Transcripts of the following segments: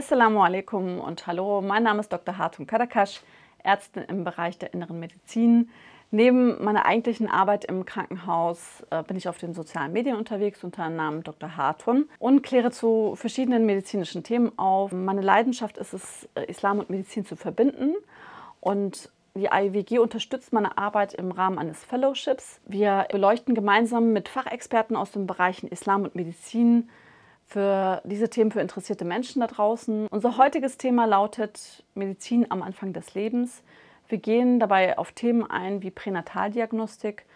Assalamu alaikum und hallo, mein Name ist Dr. Hartun Kadakash, Ärztin im Bereich der inneren Medizin. Neben meiner eigentlichen Arbeit im Krankenhaus äh, bin ich auf den sozialen Medien unterwegs unter dem Namen Dr. Hartun und kläre zu verschiedenen medizinischen Themen auf. Meine Leidenschaft ist es, äh, Islam und Medizin zu verbinden und die IWG unterstützt meine Arbeit im Rahmen eines Fellowships. Wir beleuchten gemeinsam mit Fachexperten aus den Bereichen Islam und Medizin für diese Themen für interessierte Menschen da draußen. Unser heutiges Thema lautet Medizin am Anfang des Lebens. Wir gehen dabei auf Themen ein wie Pränataldiagnostik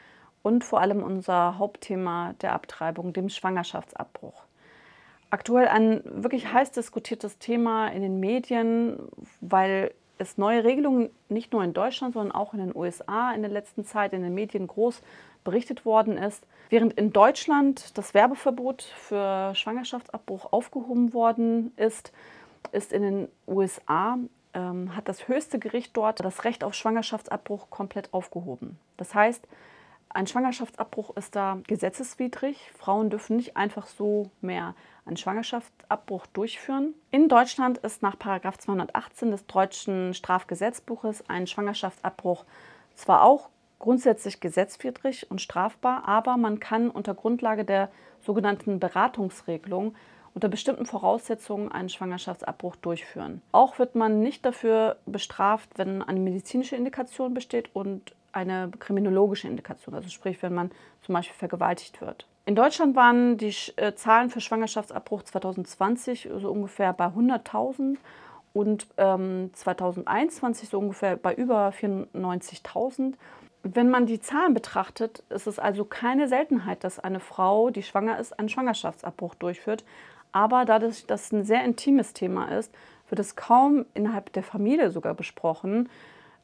und vor allem unser Hauptthema der Abtreibung, dem Schwangerschaftsabbruch. Aktuell ein wirklich heiß diskutiertes Thema in den Medien, weil es neue Regelungen nicht nur in Deutschland, sondern auch in den USA in der letzten Zeit in den Medien groß berichtet worden ist. Während in Deutschland das Werbeverbot für Schwangerschaftsabbruch aufgehoben worden ist, ist in den USA ähm, hat das höchste Gericht dort das Recht auf Schwangerschaftsabbruch komplett aufgehoben. Das heißt, ein Schwangerschaftsabbruch ist da gesetzeswidrig. Frauen dürfen nicht einfach so mehr einen Schwangerschaftsabbruch durchführen. In Deutschland ist nach 218 des deutschen Strafgesetzbuches ein Schwangerschaftsabbruch zwar auch grundsätzlich gesetzwidrig und strafbar, aber man kann unter Grundlage der sogenannten Beratungsregelung unter bestimmten Voraussetzungen einen Schwangerschaftsabbruch durchführen. Auch wird man nicht dafür bestraft, wenn eine medizinische Indikation besteht und eine kriminologische Indikation, also sprich, wenn man zum Beispiel vergewaltigt wird. In Deutschland waren die äh, Zahlen für Schwangerschaftsabbruch 2020 so ungefähr bei 100.000 und ähm, 2021 so ungefähr bei über 94.000. Wenn man die Zahlen betrachtet, ist es also keine Seltenheit, dass eine Frau, die schwanger ist, einen Schwangerschaftsabbruch durchführt. Aber dadurch, dass es ein sehr intimes Thema ist, wird es kaum innerhalb der Familie sogar besprochen,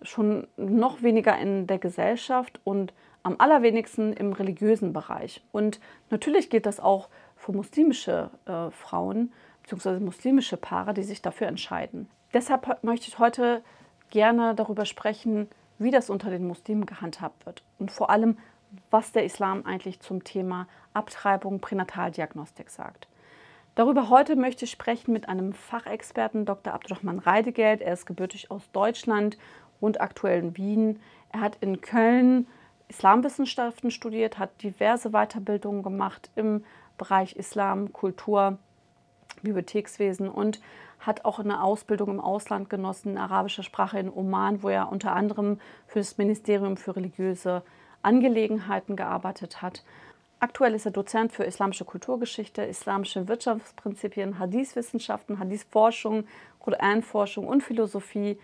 schon noch weniger in der Gesellschaft und am allerwenigsten im religiösen Bereich. Und natürlich geht das auch für muslimische äh, Frauen bzw. muslimische Paare, die sich dafür entscheiden. Deshalb möchte ich heute gerne darüber sprechen, wie das unter den Muslimen gehandhabt wird und vor allem, was der Islam eigentlich zum Thema Abtreibung, Pränataldiagnostik sagt. Darüber heute möchte ich sprechen mit einem Fachexperten, Dr. Abdurrahman Reidegeld. Er ist gebürtig aus Deutschland und aktuell in Wien. Er hat in Köln Islamwissenschaften studiert, hat diverse Weiterbildungen gemacht im Bereich Islam, Kultur, Bibliothekswesen und hat auch eine Ausbildung im Ausland genossen, in arabischer Sprache in Oman, wo er unter anderem für das Ministerium für religiöse Angelegenheiten gearbeitet hat. Aktuell ist er Dozent für islamische Kulturgeschichte, islamische Wirtschaftsprinzipien, Hadith-Wissenschaften, Hadith-Forschung, Koranforschung und Philosophie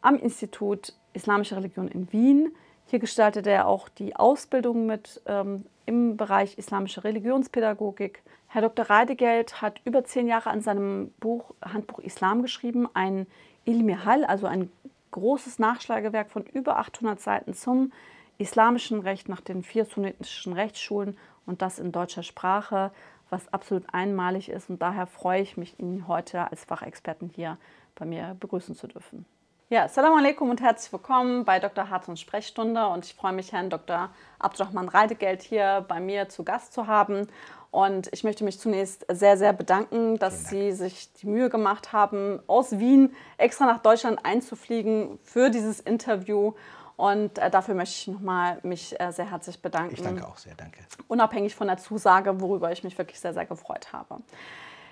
am Institut Islamische Religion in Wien. Hier gestaltet er auch die Ausbildung mit ähm, im Bereich islamische Religionspädagogik. Herr Dr. Reidegeld hat über zehn Jahre an seinem Buch Handbuch Islam geschrieben, ein Ilmi Hal, also ein großes Nachschlagewerk von über 800 Seiten zum islamischen Recht nach den vier sunnitischen Rechtsschulen und das in deutscher Sprache, was absolut einmalig ist. Und daher freue ich mich, ihn heute als Fachexperten hier bei mir begrüßen zu dürfen. Ja, Assalamu alaikum und herzlich willkommen bei Dr. Hartons Sprechstunde. Und ich freue mich, Herrn Dr. Abdurrahman Reidegeld hier bei mir zu Gast zu haben. Und ich möchte mich zunächst sehr, sehr bedanken, dass Sie sich die Mühe gemacht haben, aus Wien extra nach Deutschland einzufliegen für dieses Interview. Und äh, dafür möchte ich nochmal mich äh, sehr herzlich bedanken. Ich danke auch sehr, danke. Unabhängig von der Zusage, worüber ich mich wirklich sehr, sehr gefreut habe.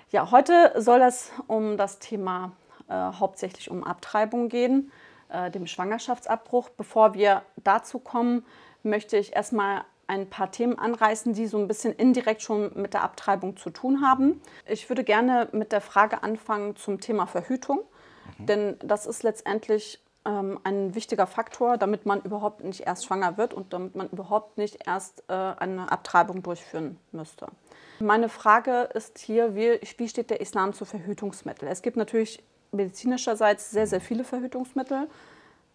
Ja, heute soll es um das Thema äh, hauptsächlich um Abtreibung gehen, äh, dem Schwangerschaftsabbruch. Bevor wir dazu kommen, möchte ich erstmal ein paar Themen anreißen, die so ein bisschen indirekt schon mit der Abtreibung zu tun haben. Ich würde gerne mit der Frage anfangen zum Thema Verhütung, mhm. denn das ist letztendlich ähm, ein wichtiger Faktor, damit man überhaupt nicht erst schwanger wird und damit man überhaupt nicht erst äh, eine Abtreibung durchführen müsste. Meine Frage ist hier, wie, wie steht der Islam zu Verhütungsmitteln? Es gibt natürlich medizinischerseits sehr, sehr viele Verhütungsmittel.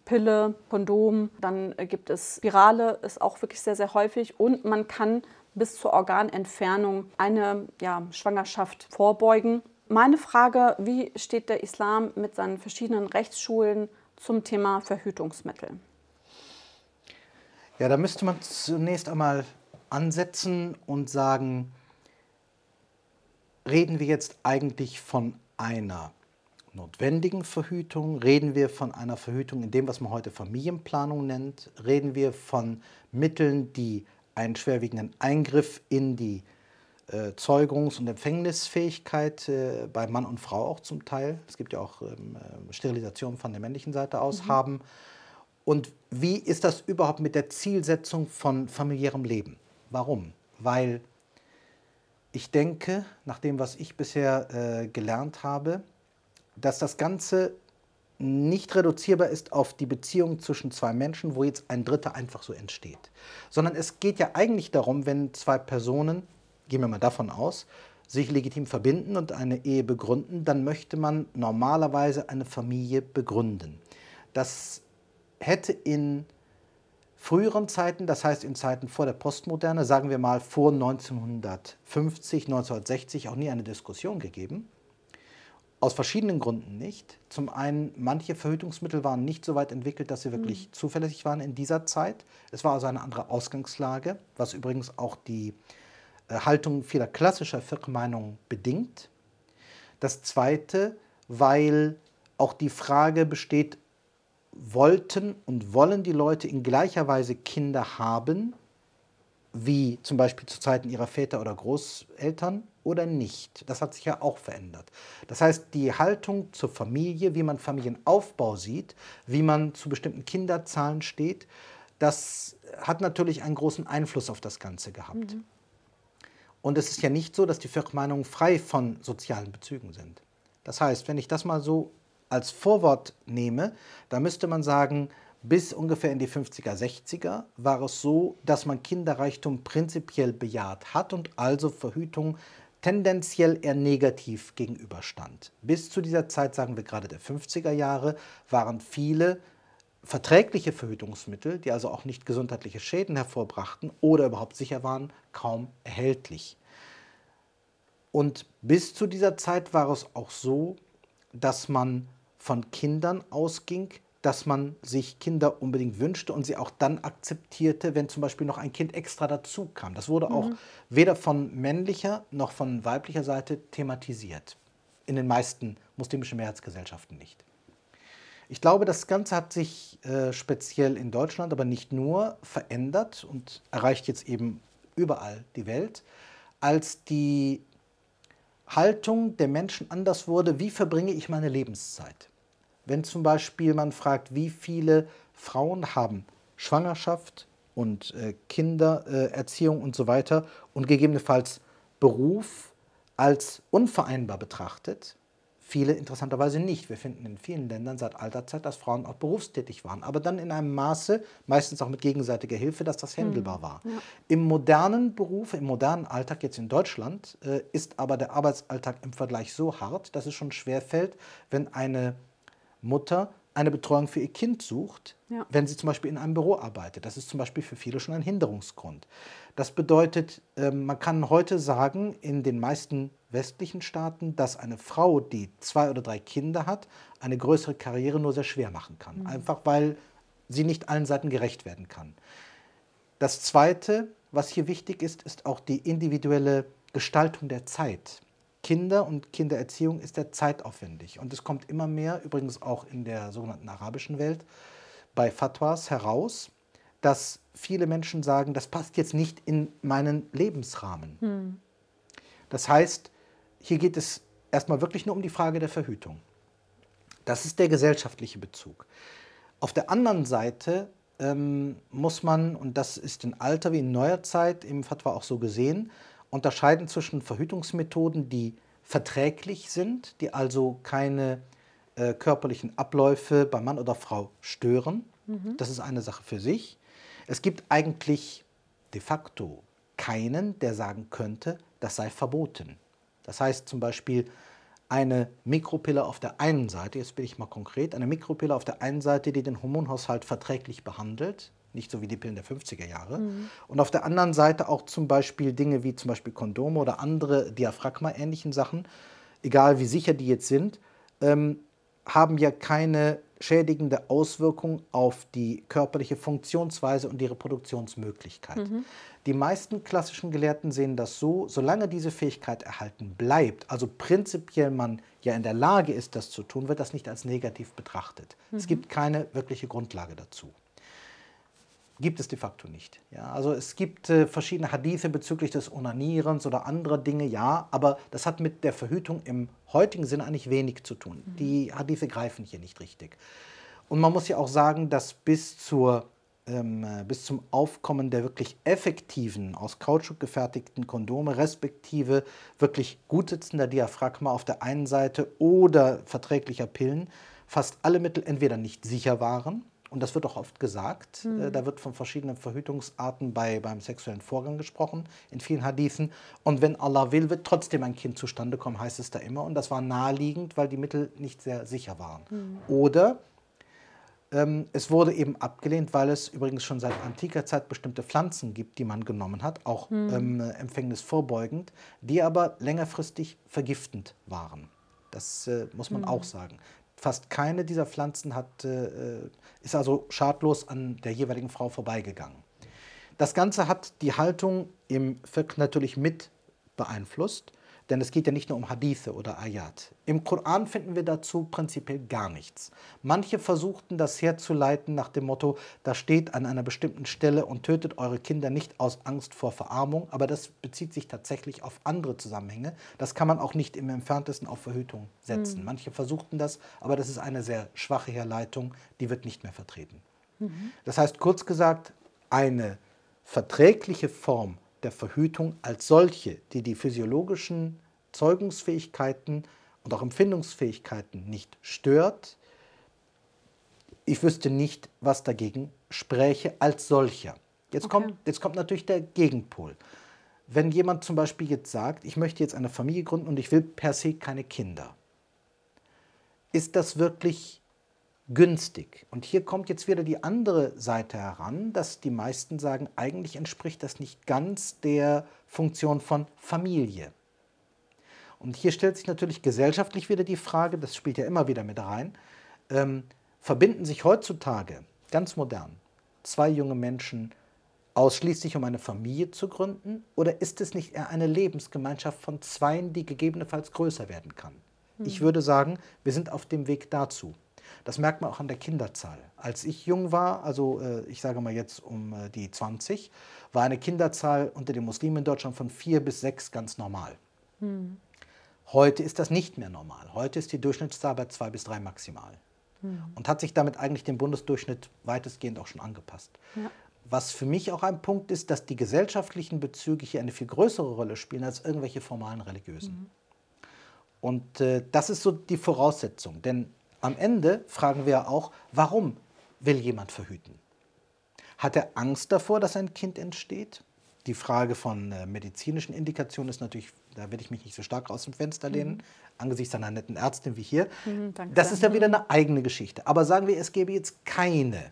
Pille, Kondom, dann gibt es Spirale, ist auch wirklich sehr, sehr häufig. Und man kann bis zur Organentfernung eine ja, Schwangerschaft vorbeugen. Meine Frage, wie steht der Islam mit seinen verschiedenen Rechtsschulen zum Thema Verhütungsmittel? Ja, da müsste man zunächst einmal ansetzen und sagen, reden wir jetzt eigentlich von einer notwendigen Verhütung? Reden wir von einer Verhütung in dem, was man heute Familienplanung nennt? Reden wir von Mitteln, die einen schwerwiegenden Eingriff in die äh, Zeugungs- und Empfängnisfähigkeit äh, bei Mann und Frau auch zum Teil, es gibt ja auch ähm, äh, Sterilisation von der männlichen Seite aus, mhm. haben? Und wie ist das überhaupt mit der Zielsetzung von familiärem Leben? Warum? Weil ich denke, nach dem, was ich bisher äh, gelernt habe, dass das Ganze nicht reduzierbar ist auf die Beziehung zwischen zwei Menschen, wo jetzt ein Dritter einfach so entsteht. Sondern es geht ja eigentlich darum, wenn zwei Personen, gehen wir mal davon aus, sich legitim verbinden und eine Ehe begründen, dann möchte man normalerweise eine Familie begründen. Das hätte in früheren Zeiten, das heißt in Zeiten vor der Postmoderne, sagen wir mal vor 1950, 1960, auch nie eine Diskussion gegeben. Aus verschiedenen Gründen nicht. Zum einen, manche Verhütungsmittel waren nicht so weit entwickelt, dass sie wirklich mhm. zuverlässig waren in dieser Zeit. Es war also eine andere Ausgangslage, was übrigens auch die äh, Haltung vieler klassischer Firmenmeinungen bedingt. Das Zweite, weil auch die Frage besteht, wollten und wollen die Leute in gleicher Weise Kinder haben, wie zum Beispiel zu Zeiten ihrer Väter oder Großeltern oder nicht. Das hat sich ja auch verändert. Das heißt, die Haltung zur Familie, wie man Familienaufbau sieht, wie man zu bestimmten Kinderzahlen steht, das hat natürlich einen großen Einfluss auf das Ganze gehabt. Mhm. Und es ist ja nicht so, dass die Völkermeinungen frei von sozialen Bezügen sind. Das heißt, wenn ich das mal so als Vorwort nehme, da müsste man sagen, bis ungefähr in die 50er, 60er war es so, dass man Kinderreichtum prinzipiell bejaht hat und also Verhütung tendenziell eher negativ gegenüberstand. Bis zu dieser Zeit, sagen wir gerade der 50er Jahre, waren viele verträgliche Verhütungsmittel, die also auch nicht gesundheitliche Schäden hervorbrachten oder überhaupt sicher waren, kaum erhältlich. Und bis zu dieser Zeit war es auch so, dass man von Kindern ausging, dass man sich Kinder unbedingt wünschte und sie auch dann akzeptierte, wenn zum Beispiel noch ein Kind extra dazu kam. Das wurde auch mhm. weder von männlicher noch von weiblicher Seite thematisiert. In den meisten muslimischen Mehrheitsgesellschaften nicht. Ich glaube, das Ganze hat sich äh, speziell in Deutschland, aber nicht nur, verändert und erreicht jetzt eben überall die Welt, als die Haltung der Menschen anders wurde, wie verbringe ich meine Lebenszeit. Wenn zum Beispiel man fragt, wie viele Frauen haben Schwangerschaft und äh, Kindererziehung äh, und so weiter und gegebenenfalls Beruf als unvereinbar betrachtet, Viele interessanterweise nicht. Wir finden in vielen Ländern seit alter Zeit, dass Frauen auch berufstätig waren, aber dann in einem Maße, meistens auch mit gegenseitiger Hilfe, dass das händelbar hm. war. Ja. Im modernen Beruf, im modernen Alltag jetzt in Deutschland, äh, ist aber der Arbeitsalltag im Vergleich so hart, dass es schon schwerfällt, wenn eine Mutter eine Betreuung für ihr Kind sucht, ja. wenn sie zum Beispiel in einem Büro arbeitet. Das ist zum Beispiel für viele schon ein Hinderungsgrund. Das bedeutet, ähm, man kann heute sagen, in den meisten westlichen Staaten, dass eine Frau, die zwei oder drei Kinder hat, eine größere Karriere nur sehr schwer machen kann. Mhm. Einfach weil sie nicht allen Seiten gerecht werden kann. Das Zweite, was hier wichtig ist, ist auch die individuelle Gestaltung der Zeit. Kinder und Kindererziehung ist sehr zeitaufwendig. Und es kommt immer mehr, übrigens auch in der sogenannten arabischen Welt, bei Fatwas heraus, dass viele Menschen sagen, das passt jetzt nicht in meinen Lebensrahmen. Hm. Das heißt, hier geht es erstmal wirklich nur um die Frage der Verhütung. Das ist der gesellschaftliche Bezug. Auf der anderen Seite ähm, muss man, und das ist in alter wie in neuer Zeit im Fatwa auch so gesehen, unterscheiden zwischen Verhütungsmethoden, die verträglich sind, die also keine äh, körperlichen Abläufe bei Mann oder Frau stören. Mhm. Das ist eine Sache für sich. Es gibt eigentlich de facto keinen, der sagen könnte, das sei verboten. Das heißt zum Beispiel eine Mikropille auf der einen Seite, jetzt bin ich mal konkret, eine Mikropille auf der einen Seite, die den Hormonhaushalt verträglich behandelt, nicht so wie die Pillen der 50er Jahre. Mhm. Und auf der anderen Seite auch zum Beispiel Dinge wie zum Beispiel Kondome oder andere Diaphragma-ähnlichen Sachen, egal wie sicher die jetzt sind, ähm, haben ja keine schädigende Auswirkung auf die körperliche Funktionsweise und die Reproduktionsmöglichkeit. Mhm. Die meisten klassischen Gelehrten sehen das so, solange diese Fähigkeit erhalten bleibt, also prinzipiell man ja in der Lage ist, das zu tun, wird das nicht als negativ betrachtet. Mhm. Es gibt keine wirkliche Grundlage dazu. Gibt es de facto nicht. Ja, also es gibt äh, verschiedene Hadithe bezüglich des Onanierens oder anderer Dinge, ja, aber das hat mit der Verhütung im heutigen Sinne eigentlich wenig zu tun. Mhm. Die Hadithe greifen hier nicht richtig. Und man muss ja auch sagen, dass bis zur ähm, äh, bis zum Aufkommen der wirklich effektiven, aus Kautschuk gefertigten Kondome, respektive wirklich gut sitzender Diaphragma auf der einen Seite oder verträglicher Pillen, fast alle Mittel entweder nicht sicher waren, und das wird auch oft gesagt, mhm. da wird von verschiedenen Verhütungsarten bei, beim sexuellen Vorgang gesprochen, in vielen Hadithen. Und wenn Allah will, wird trotzdem ein Kind zustande kommen, heißt es da immer. Und das war naheliegend, weil die Mittel nicht sehr sicher waren. Mhm. Oder ähm, es wurde eben abgelehnt, weil es übrigens schon seit antiker Zeit bestimmte Pflanzen gibt, die man genommen hat, auch hm. ähm, Empfängnis vorbeugend, die aber längerfristig vergiftend waren. Das äh, muss man hm. auch sagen. Fast keine dieser Pflanzen hat, äh, ist also schadlos an der jeweiligen Frau vorbeigegangen. Das Ganze hat die Haltung im Fiqh natürlich mit beeinflusst. Denn es geht ja nicht nur um Hadithe oder Ayat. Im Koran finden wir dazu prinzipiell gar nichts. Manche versuchten das herzuleiten nach dem Motto, da steht an einer bestimmten Stelle und tötet eure Kinder nicht aus Angst vor Verarmung, aber das bezieht sich tatsächlich auf andere Zusammenhänge. Das kann man auch nicht im entferntesten auf Verhütung setzen. Mhm. Manche versuchten das, aber das ist eine sehr schwache Herleitung, die wird nicht mehr vertreten. Mhm. Das heißt, kurz gesagt, eine verträgliche Form der Verhütung als solche, die die physiologischen Zeugungsfähigkeiten und auch Empfindungsfähigkeiten nicht stört, ich wüsste nicht, was dagegen spräche als solcher. Jetzt, okay. kommt, jetzt kommt natürlich der Gegenpol. Wenn jemand zum Beispiel jetzt sagt, ich möchte jetzt eine Familie gründen und ich will per se keine Kinder, ist das wirklich günstig. Und hier kommt jetzt wieder die andere Seite heran, dass die meisten sagen, eigentlich entspricht das nicht ganz der Funktion von Familie. Und hier stellt sich natürlich gesellschaftlich wieder die Frage, das spielt ja immer wieder mit rein, ähm, verbinden sich heutzutage, ganz modern, zwei junge Menschen ausschließlich um eine Familie zu gründen? Oder ist es nicht eher eine Lebensgemeinschaft von Zweien, die gegebenenfalls größer werden kann? Hm. Ich würde sagen, wir sind auf dem Weg dazu. Das merkt man auch an der Kinderzahl. Als ich jung war, also äh, ich sage mal jetzt um äh, die 20, war eine Kinderzahl unter den Muslimen in Deutschland von vier bis sechs ganz normal. Hm. Heute ist das nicht mehr normal. Heute ist die Durchschnittszahl bei zwei bis drei maximal. Hm. Und hat sich damit eigentlich dem Bundesdurchschnitt weitestgehend auch schon angepasst. Ja. Was für mich auch ein Punkt ist, dass die gesellschaftlichen Bezüge hier eine viel größere Rolle spielen als irgendwelche formalen religiösen. Mhm. Und äh, das ist so die Voraussetzung. Denn am Ende fragen wir auch, warum will jemand verhüten? Hat er Angst davor, dass ein Kind entsteht? Die Frage von äh, medizinischen Indikationen ist natürlich, da werde ich mich nicht so stark aus dem Fenster lehnen, mhm. angesichts einer netten Ärztin wie hier. Mhm, das ist ja wieder eine eigene Geschichte. Aber sagen wir, es gäbe jetzt keine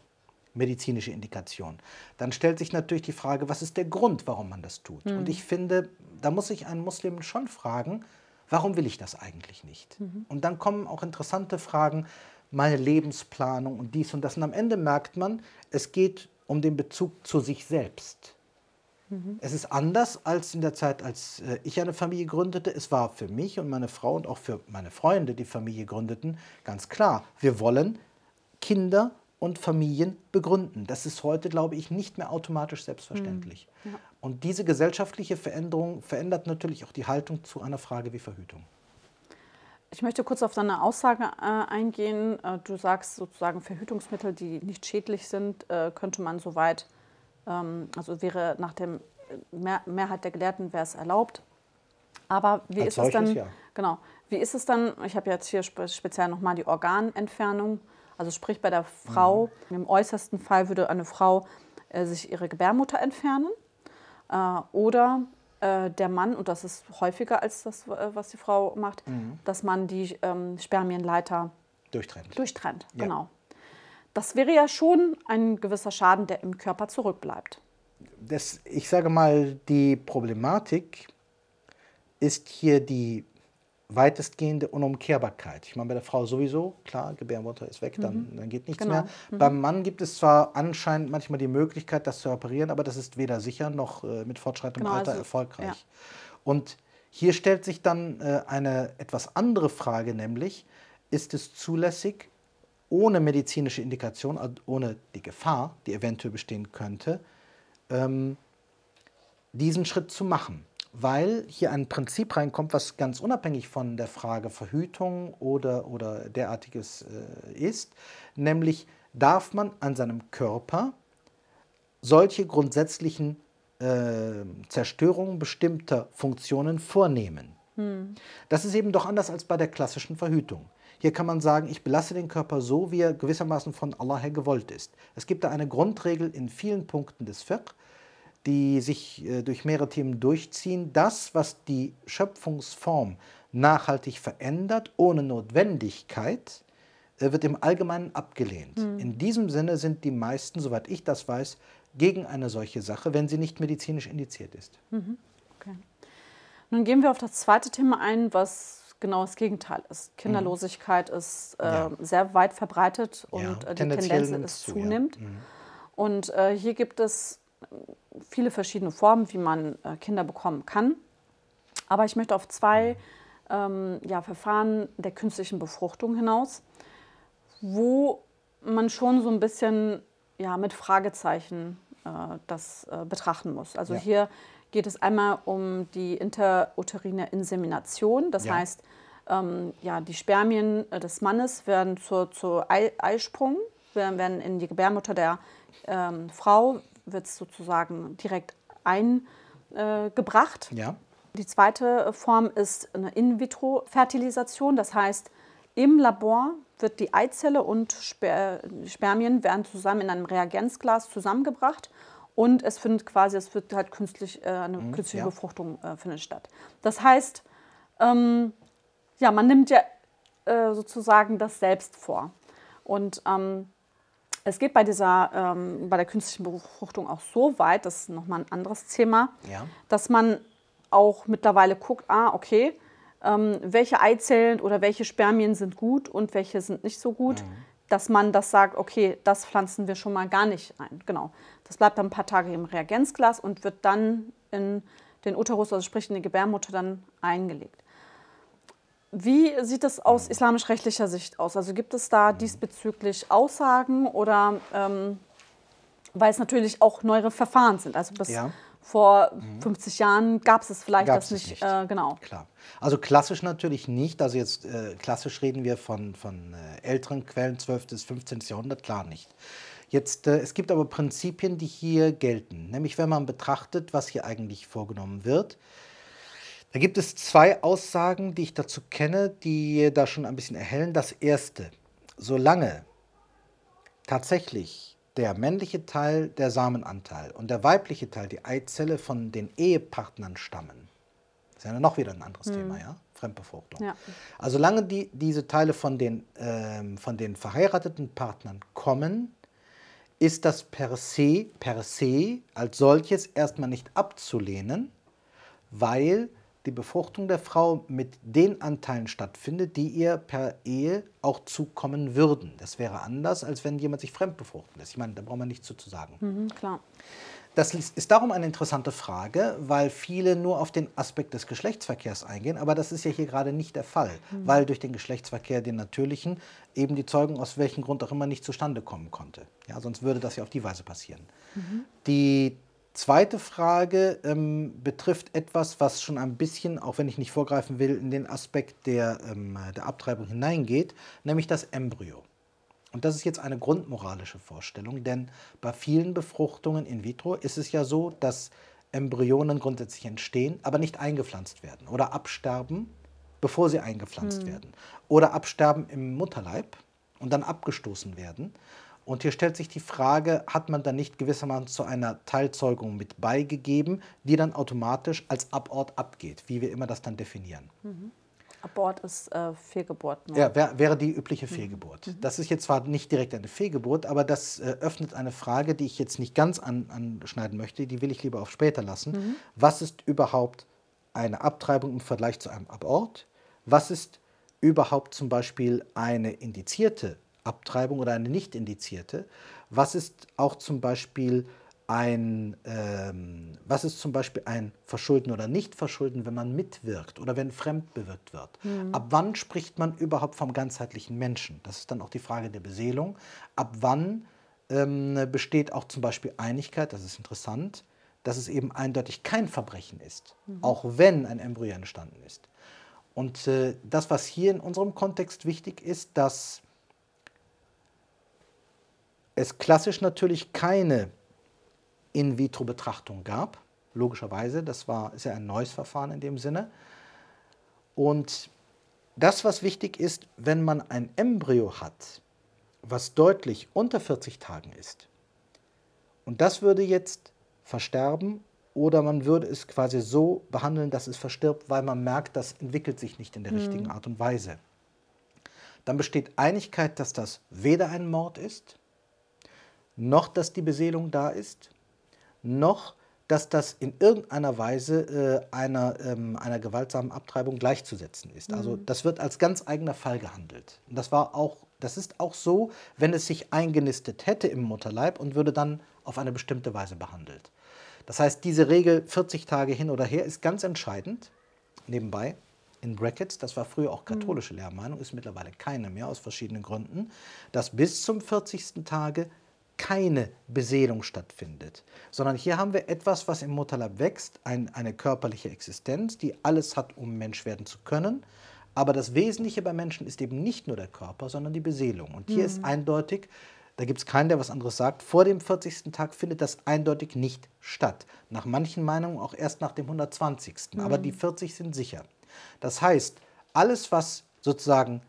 medizinische Indikation. Dann stellt sich natürlich die Frage, was ist der Grund, warum man das tut? Mhm. Und ich finde, da muss sich ein Muslim schon fragen, warum will ich das eigentlich nicht? Mhm. Und dann kommen auch interessante Fragen, meine Lebensplanung und dies und das. Und am Ende merkt man, es geht um den Bezug zu sich selbst. Mhm. Es ist anders als in der Zeit, als äh, ich eine Familie gründete. Es war für mich und meine Frau und auch für meine Freunde, die Familie gründeten, ganz klar, wir wollen Kinder und Familien begründen. Das ist heute, glaube ich, nicht mehr automatisch selbstverständlich. Mhm. Ja. Und diese gesellschaftliche Veränderung verändert natürlich auch die Haltung zu einer Frage wie Verhütung. Ich möchte kurz auf deine Aussage äh, eingehen. Äh, du sagst sozusagen, Verhütungsmittel, die nicht schädlich sind, äh, könnte man soweit, ähm, also wäre nach der Mehr Mehrheit der Gelehrten wäre es erlaubt. Aber wie Als ist es dann? Ja. Genau. Wie ist es dann? Ich habe jetzt hier speziell nochmal die Organentfernung. Also sprich bei der Frau, mhm. im äußersten Fall würde eine Frau äh, sich ihre Gebärmutter entfernen äh, oder äh, der Mann, und das ist häufiger als das, äh, was die Frau macht, mhm. dass man die ähm, Spermienleiter durchtrennt. Durchtrennt, ja. genau. Das wäre ja schon ein gewisser Schaden, der im Körper zurückbleibt. Das, ich sage mal, die Problematik ist hier die weitestgehende Unumkehrbarkeit. Ich meine, bei der Frau sowieso, klar, Gebärmutter ist weg, dann, mhm. dann geht nichts genau. mehr. Mhm. Beim Mann gibt es zwar anscheinend manchmal die Möglichkeit, das zu reparieren, aber das ist weder sicher noch äh, mit fortschreitendem genau, Alter also, erfolgreich. Ja. Und hier stellt sich dann äh, eine etwas andere Frage, nämlich, ist es zulässig, ohne medizinische Indikation, also ohne die Gefahr, die eventuell bestehen könnte, ähm, diesen Schritt zu machen? Weil hier ein Prinzip reinkommt, was ganz unabhängig von der Frage Verhütung oder, oder derartiges äh, ist, nämlich darf man an seinem Körper solche grundsätzlichen äh, Zerstörungen bestimmter Funktionen vornehmen. Hm. Das ist eben doch anders als bei der klassischen Verhütung. Hier kann man sagen, ich belasse den Körper so, wie er gewissermaßen von Allah her gewollt ist. Es gibt da eine Grundregel in vielen Punkten des Fiqh, die sich äh, durch mehrere Themen durchziehen, das, was die Schöpfungsform nachhaltig verändert, ohne Notwendigkeit, äh, wird im Allgemeinen abgelehnt. Mhm. In diesem Sinne sind die meisten, soweit ich das weiß, gegen eine solche Sache, wenn sie nicht medizinisch indiziert ist. Mhm. Okay. Nun gehen wir auf das zweite Thema ein, was genau das Gegenteil ist. Kinderlosigkeit mhm. ist äh, ja. sehr weit verbreitet und ja, äh, die Tendenz ist zunimmt. Ja. Mhm. Und äh, hier gibt es viele verschiedene Formen, wie man äh, Kinder bekommen kann. Aber ich möchte auf zwei ähm, ja, Verfahren der künstlichen Befruchtung hinaus, wo man schon so ein bisschen ja, mit Fragezeichen äh, das äh, betrachten muss. Also ja. hier geht es einmal um die interuterine Insemination. Das ja. heißt, ähm, ja, die Spermien äh, des Mannes werden zur, zur Ei Eisprung, werden, werden in die Gebärmutter der ähm, Frau wird es sozusagen direkt eingebracht. ja. Die zweite Form ist eine In-vitro-Fertilisation, das heißt, im Labor wird die Eizelle und Sper Spermien werden zusammen in einem Reagenzglas zusammengebracht und es findet quasi, es wird halt künstlich, äh, eine mhm, künstliche ja. Befruchtung äh, findet statt. Das heißt, ähm, ja, man nimmt ja äh, sozusagen das selbst vor. Und ähm, es geht bei dieser, ähm, bei der künstlichen Befruchtung auch so weit, das ist nochmal ein anderes Thema, ja. dass man auch mittlerweile guckt, ah, okay, ähm, welche Eizellen oder welche Spermien sind gut und welche sind nicht so gut, mhm. dass man das sagt, okay, das pflanzen wir schon mal gar nicht ein. Genau. Das bleibt dann ein paar Tage im Reagenzglas und wird dann in den Uterus, also sprich in die Gebärmutter, dann eingelegt. Wie sieht es aus islamisch-rechtlicher Sicht aus? Also gibt es da diesbezüglich Aussagen oder ähm, weil es natürlich auch neuere Verfahren sind? Also bis ja. vor 50 mhm. Jahren gab es es vielleicht Gab's das nicht. nicht. Äh, genau. Klar. Also klassisch natürlich nicht. Also jetzt äh, klassisch reden wir von, von äh, älteren Quellen, 12. bis 15. Jahrhundert, klar nicht. Jetzt, äh, es gibt aber Prinzipien, die hier gelten. Nämlich wenn man betrachtet, was hier eigentlich vorgenommen wird. Da gibt es zwei Aussagen, die ich dazu kenne, die da schon ein bisschen erhellen. Das erste, solange tatsächlich der männliche Teil der Samenanteil und der weibliche Teil, die Eizelle, von den Ehepartnern stammen, das ist ja noch wieder ein anderes hm. Thema, ja? Fremdbefruchtung. Ja. Also solange die, diese Teile von den, ähm, von den verheirateten Partnern kommen, ist das per se, per se als solches erstmal nicht abzulehnen, weil die Befruchtung der Frau mit den Anteilen stattfindet, die ihr per Ehe auch zukommen würden. Das wäre anders, als wenn jemand sich fremd befruchten lässt. Ich meine, da braucht man nichts zu sagen. Mhm, klar. Das ist darum eine interessante Frage, weil viele nur auf den Aspekt des Geschlechtsverkehrs eingehen, aber das ist ja hier gerade nicht der Fall, mhm. weil durch den Geschlechtsverkehr, den natürlichen, eben die Zeugung aus welchem Grund auch immer nicht zustande kommen konnte. Ja, sonst würde das ja auf die Weise passieren. Mhm. Die Zweite Frage ähm, betrifft etwas, was schon ein bisschen, auch wenn ich nicht vorgreifen will, in den Aspekt der, ähm, der Abtreibung hineingeht, nämlich das Embryo. Und das ist jetzt eine grundmoralische Vorstellung, denn bei vielen Befruchtungen in vitro ist es ja so, dass Embryonen grundsätzlich entstehen, aber nicht eingepflanzt werden oder absterben, bevor sie eingepflanzt hm. werden. Oder absterben im Mutterleib und dann abgestoßen werden. Und hier stellt sich die Frage, hat man dann nicht gewissermaßen zu einer Teilzeugung mit beigegeben, die dann automatisch als Abort abgeht, wie wir immer das dann definieren? Mhm. Abort ist äh, Fehlgeburt. Ne? Ja, wär, wäre die übliche mhm. Fehlgeburt. Mhm. Das ist jetzt zwar nicht direkt eine Fehlgeburt, aber das äh, öffnet eine Frage, die ich jetzt nicht ganz an, anschneiden möchte, die will ich lieber auf später lassen. Mhm. Was ist überhaupt eine Abtreibung im Vergleich zu einem Abort? Was ist überhaupt zum Beispiel eine indizierte Abtreibung oder eine nicht indizierte? Was ist auch zum Beispiel ein, ähm, was ist zum Beispiel ein Verschulden oder Nicht-Verschulden, wenn man mitwirkt oder wenn fremdbewirkt wird? Mhm. Ab wann spricht man überhaupt vom ganzheitlichen Menschen? Das ist dann auch die Frage der Beseelung. Ab wann ähm, besteht auch zum Beispiel Einigkeit, das ist interessant, dass es eben eindeutig kein Verbrechen ist, mhm. auch wenn ein Embryo entstanden ist. Und äh, das, was hier in unserem Kontext wichtig ist, dass es klassisch natürlich keine In-vitro-Betrachtung gab, logischerweise, das war, ist ja ein neues Verfahren in dem Sinne. Und das, was wichtig ist, wenn man ein Embryo hat, was deutlich unter 40 Tagen ist, und das würde jetzt versterben oder man würde es quasi so behandeln, dass es verstirbt, weil man merkt, das entwickelt sich nicht in der mhm. richtigen Art und Weise. Dann besteht Einigkeit, dass das weder ein Mord ist, noch dass die Beseelung da ist, noch dass das in irgendeiner Weise äh, einer, ähm, einer gewaltsamen Abtreibung gleichzusetzen ist. Also mhm. Das wird als ganz eigener Fall gehandelt. Und das, war auch, das ist auch so, wenn es sich eingenistet hätte im Mutterleib und würde dann auf eine bestimmte Weise behandelt. Das heißt, diese Regel 40 Tage hin oder her ist ganz entscheidend. Nebenbei, in Brackets, das war früher auch katholische mhm. Lehrmeinung, ist mittlerweile keine mehr aus verschiedenen Gründen, dass bis zum 40. Tage keine Beseelung stattfindet, sondern hier haben wir etwas, was im Mutterleib wächst, ein, eine körperliche Existenz, die alles hat, um Mensch werden zu können. Aber das Wesentliche bei Menschen ist eben nicht nur der Körper, sondern die Beseelung. Und hier mhm. ist eindeutig, da gibt es keinen, der was anderes sagt, vor dem 40. Tag findet das eindeutig nicht statt. Nach manchen Meinungen auch erst nach dem 120. Mhm. Aber die 40 sind sicher. Das heißt, alles, was sozusagen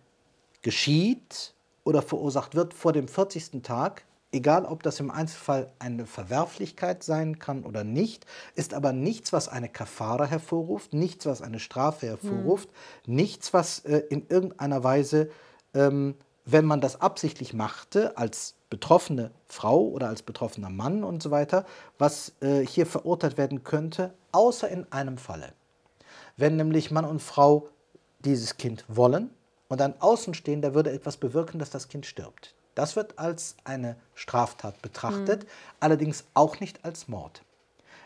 geschieht oder verursacht wird vor dem 40. Tag, egal ob das im Einzelfall eine Verwerflichkeit sein kann oder nicht, ist aber nichts, was eine Kafara hervorruft, nichts, was eine Strafe hervorruft, mhm. nichts, was äh, in irgendeiner Weise, ähm, wenn man das absichtlich machte, als betroffene Frau oder als betroffener Mann und so weiter, was äh, hier verurteilt werden könnte, außer in einem Falle. Wenn nämlich Mann und Frau dieses Kind wollen und ein Außenstehender würde etwas bewirken, dass das Kind stirbt. Das wird als eine Straftat betrachtet, mhm. allerdings auch nicht als Mord.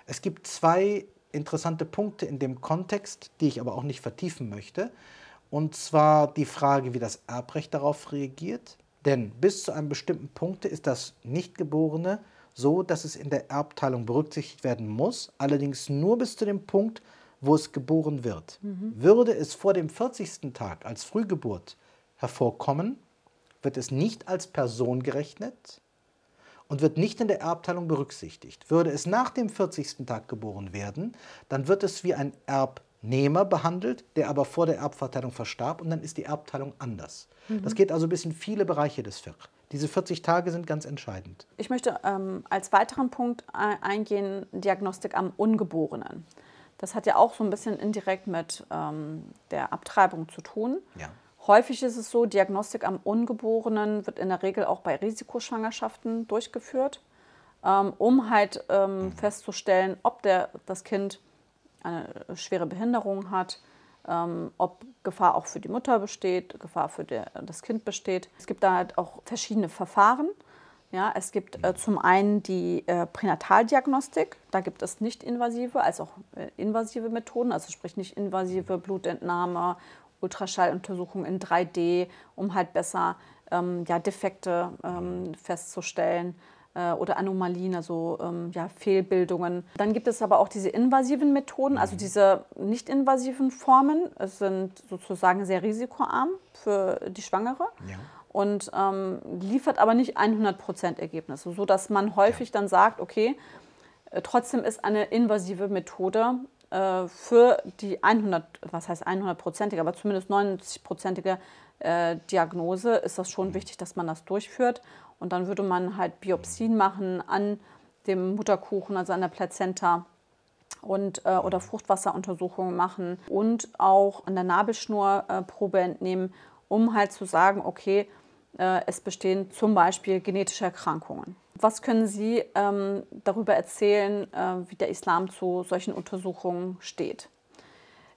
Es gibt zwei interessante Punkte in dem Kontext, die ich aber auch nicht vertiefen möchte. Und zwar die Frage, wie das Erbrecht darauf reagiert. Denn bis zu einem bestimmten Punkt ist das Nichtgeborene so, dass es in der Erbteilung berücksichtigt werden muss, allerdings nur bis zu dem Punkt, wo es geboren wird. Mhm. Würde es vor dem 40. Tag als Frühgeburt hervorkommen, wird es nicht als Person gerechnet und wird nicht in der Erbteilung berücksichtigt. Würde es nach dem 40. Tag geboren werden, dann wird es wie ein Erbnehmer behandelt, der aber vor der Erbverteilung verstarb und dann ist die Erbteilung anders. Mhm. Das geht also bis in viele Bereiche des Fiqh. Diese 40 Tage sind ganz entscheidend. Ich möchte ähm, als weiteren Punkt eingehen, Diagnostik am Ungeborenen. Das hat ja auch so ein bisschen indirekt mit ähm, der Abtreibung zu tun. Ja. Häufig ist es so, Diagnostik am Ungeborenen wird in der Regel auch bei Risikoschwangerschaften durchgeführt, ähm, um halt ähm, mhm. festzustellen, ob der, das Kind eine schwere Behinderung hat, ähm, ob Gefahr auch für die Mutter besteht, Gefahr für der, das Kind besteht. Es gibt da halt auch verschiedene Verfahren. Ja, es gibt äh, zum einen die äh, Pränataldiagnostik, da gibt es nicht invasive als auch äh, invasive Methoden, also sprich nicht invasive Blutentnahme Ultraschalluntersuchung in 3D, um halt besser ähm, ja, Defekte ähm, festzustellen äh, oder Anomalien, also ähm, ja, Fehlbildungen. Dann gibt es aber auch diese invasiven Methoden, also diese nicht invasiven Formen. Es sind sozusagen sehr risikoarm für die Schwangere. Ja. Und ähm, liefert aber nicht 100% Ergebnisse, sodass man häufig dann sagt, okay, äh, trotzdem ist eine invasive Methode äh, für die 100, was heißt 100-prozentige, aber zumindest 90-prozentige äh, Diagnose ist das schon wichtig, dass man das durchführt. Und dann würde man halt Biopsien machen an dem Mutterkuchen, also an der Plazenta und, äh, oder Fruchtwasseruntersuchungen machen und auch an der Nabelschnur äh, Probe entnehmen, um halt zu sagen, okay, es bestehen zum Beispiel genetische Erkrankungen. Was können Sie ähm, darüber erzählen, äh, wie der Islam zu solchen Untersuchungen steht?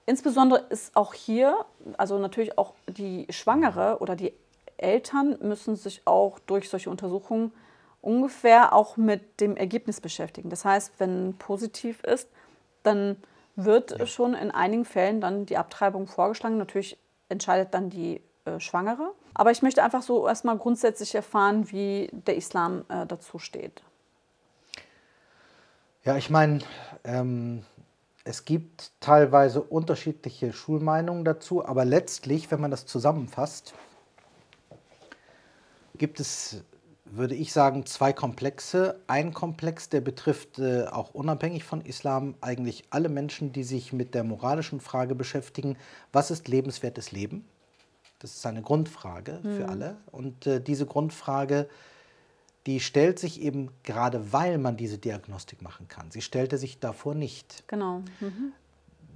insbesondere ist auch hier, also natürlich auch die Schwangere oder die Eltern müssen sich auch durch solche Untersuchungen ungefähr auch mit dem Ergebnis beschäftigen. Das heißt, wenn positiv ist, dann wird ja. schon in einigen Fällen dann die Abtreibung vorgeschlagen. Natürlich entscheidet dann die äh, Schwangere. Aber ich möchte einfach so erstmal grundsätzlich erfahren, wie der Islam äh, dazu steht. Ja, ich meine, ähm, es gibt teilweise unterschiedliche Schulmeinungen dazu, aber letztlich, wenn man das zusammenfasst, gibt es, würde ich sagen, zwei Komplexe. Ein Komplex, der betrifft äh, auch unabhängig von Islam eigentlich alle Menschen, die sich mit der moralischen Frage beschäftigen, was ist lebenswertes Leben? Das ist eine Grundfrage mhm. für alle. Und äh, diese Grundfrage, die stellt sich eben gerade, weil man diese Diagnostik machen kann. Sie stellte sich davor nicht. Genau. Mhm.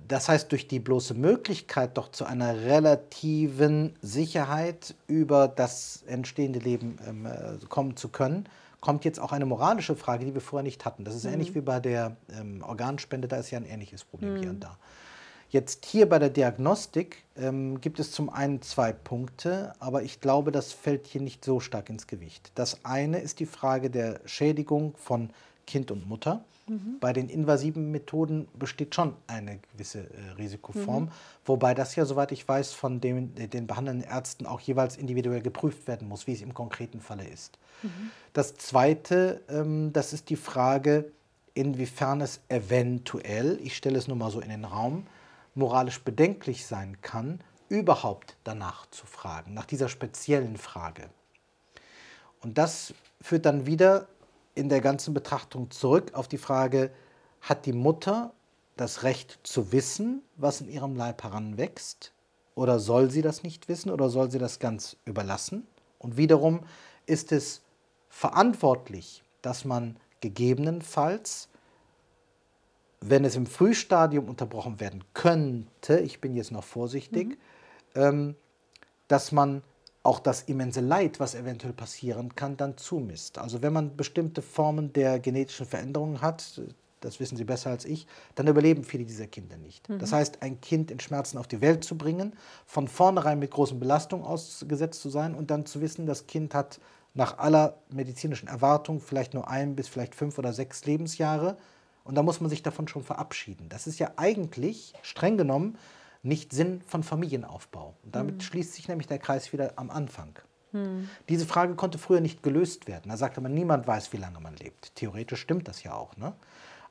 Das heißt, durch die bloße Möglichkeit doch zu einer relativen Sicherheit über das entstehende Leben ähm, äh, kommen zu können, kommt jetzt auch eine moralische Frage, die wir vorher nicht hatten. Das ist mhm. ähnlich wie bei der ähm, Organspende, da ist ja ein ähnliches Problem mhm. hier und da. Jetzt hier bei der Diagnostik ähm, gibt es zum einen zwei Punkte, aber ich glaube, das fällt hier nicht so stark ins Gewicht. Das eine ist die Frage der Schädigung von Kind und Mutter. Mhm. Bei den invasiven Methoden besteht schon eine gewisse äh, Risikoform, mhm. wobei das ja, soweit ich weiß, von dem, äh, den behandelnden Ärzten auch jeweils individuell geprüft werden muss, wie es im konkreten Falle ist. Mhm. Das Zweite, ähm, das ist die Frage, inwiefern es eventuell, ich stelle es nur mal so in den Raum, moralisch bedenklich sein kann, überhaupt danach zu fragen, nach dieser speziellen Frage. Und das führt dann wieder in der ganzen Betrachtung zurück auf die Frage, hat die Mutter das Recht zu wissen, was in ihrem Leib heranwächst? Oder soll sie das nicht wissen oder soll sie das ganz überlassen? Und wiederum ist es verantwortlich, dass man gegebenenfalls, wenn es im Frühstadium unterbrochen werden könnte, ich bin jetzt noch vorsichtig, mhm. ähm, dass man auch das immense Leid, was eventuell passieren kann, dann zumisst. Also wenn man bestimmte Formen der genetischen Veränderungen hat, das wissen Sie besser als ich, dann überleben viele dieser Kinder nicht. Mhm. Das heißt, ein Kind in Schmerzen auf die Welt zu bringen, von vornherein mit großen Belastungen ausgesetzt zu sein und dann zu wissen, das Kind hat nach aller medizinischen Erwartung vielleicht nur ein bis vielleicht fünf oder sechs Lebensjahre und da muss man sich davon schon verabschieden. Das ist ja eigentlich streng genommen nicht Sinn von Familienaufbau. Und damit mhm. schließt sich nämlich der Kreis wieder am Anfang. Mhm. Diese Frage konnte früher nicht gelöst werden. Da sagte man, niemand weiß, wie lange man lebt. Theoretisch stimmt das ja auch. Ne?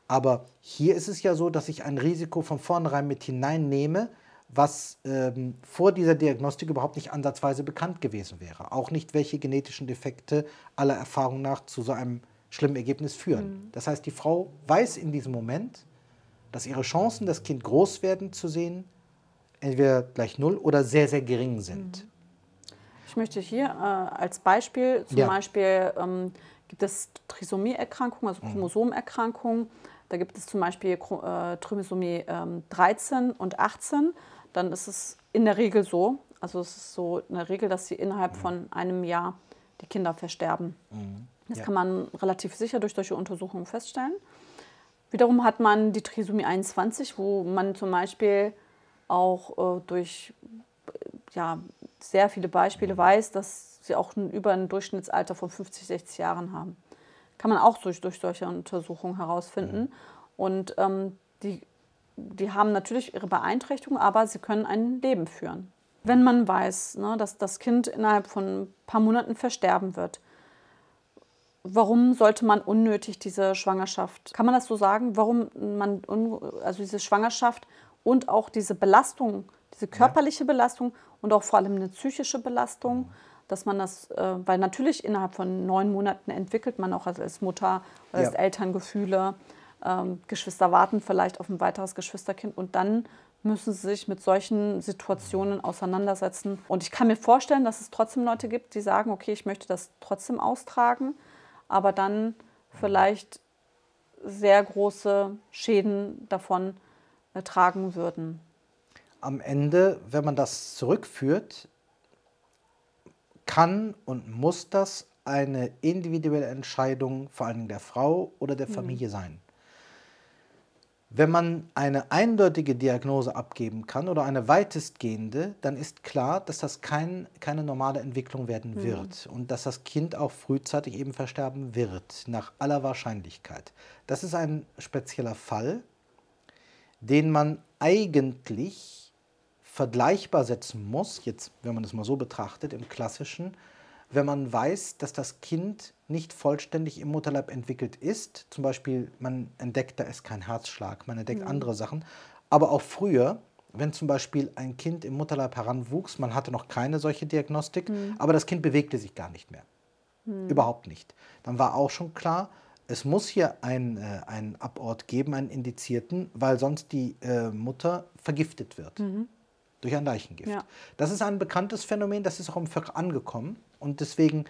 Aber hier ist es ja so, dass ich ein Risiko von vornherein mit hineinnehme, was ähm, vor dieser Diagnostik überhaupt nicht ansatzweise bekannt gewesen wäre. Auch nicht, welche genetischen Defekte aller Erfahrung nach zu so einem schlimmen Ergebnis führen. Mhm. Das heißt, die Frau weiß in diesem Moment, dass ihre Chancen, das Kind groß werden zu sehen, entweder gleich null oder sehr, sehr gering sind. Mhm. Ich möchte hier äh, als Beispiel, zum ja. Beispiel ähm, gibt es Trisomie-Erkrankungen, also mhm. Chromosomerkrankungen. Da gibt es zum Beispiel äh, Trisomie ähm, 13 und 18. Dann ist es in der Regel so, also es ist so eine Regel, dass sie innerhalb mhm. von einem Jahr die Kinder versterben. Mhm. Das ja. kann man relativ sicher durch solche Untersuchungen feststellen. Wiederum hat man die Trisomie 21, wo man zum Beispiel auch äh, durch ja, sehr viele Beispiele weiß, dass sie auch ein, über ein Durchschnittsalter von 50, 60 Jahren haben. Kann man auch durch, durch solche Untersuchungen herausfinden. Und ähm, die, die haben natürlich ihre Beeinträchtigung, aber sie können ein Leben führen. Wenn man weiß, ne, dass das Kind innerhalb von ein paar Monaten versterben wird, warum sollte man unnötig diese Schwangerschaft, kann man das so sagen, warum man also diese Schwangerschaft und auch diese Belastung, diese körperliche Belastung und auch vor allem eine psychische Belastung, dass man das, äh, weil natürlich innerhalb von neun Monaten entwickelt man auch als Mutter oder als ja. Eltern Gefühle. Ähm, Geschwister warten vielleicht auf ein weiteres Geschwisterkind und dann müssen sie sich mit solchen Situationen auseinandersetzen. Und ich kann mir vorstellen, dass es trotzdem Leute gibt, die sagen, okay, ich möchte das trotzdem austragen, aber dann vielleicht sehr große Schäden davon tragen würden. Am Ende, wenn man das zurückführt, kann und muss das eine individuelle Entscheidung vor allem der Frau oder der mhm. Familie mhm. sein. Wenn man eine eindeutige Diagnose abgeben kann oder eine weitestgehende, dann ist klar, dass das kein, keine normale Entwicklung werden mhm. wird und dass das Kind auch frühzeitig eben versterben wird, nach aller Wahrscheinlichkeit. Das ist ein spezieller Fall, den man eigentlich vergleichbar setzen muss, jetzt wenn man das mal so betrachtet, im klassischen, wenn man weiß, dass das Kind nicht vollständig im Mutterleib entwickelt ist. Zum Beispiel, man entdeckt, da ist kein Herzschlag, man entdeckt mhm. andere Sachen. Aber auch früher, wenn zum Beispiel ein Kind im Mutterleib heranwuchs, man hatte noch keine solche Diagnostik, mhm. aber das Kind bewegte sich gar nicht mehr. Mhm. Überhaupt nicht. Dann war auch schon klar, es muss hier einen, äh, einen Abort geben, einen Indizierten, weil sonst die äh, Mutter vergiftet wird. Durch ein Leichengift. Ja. Das ist ein bekanntes Phänomen, das ist auch im Fiqh angekommen. Und deswegen,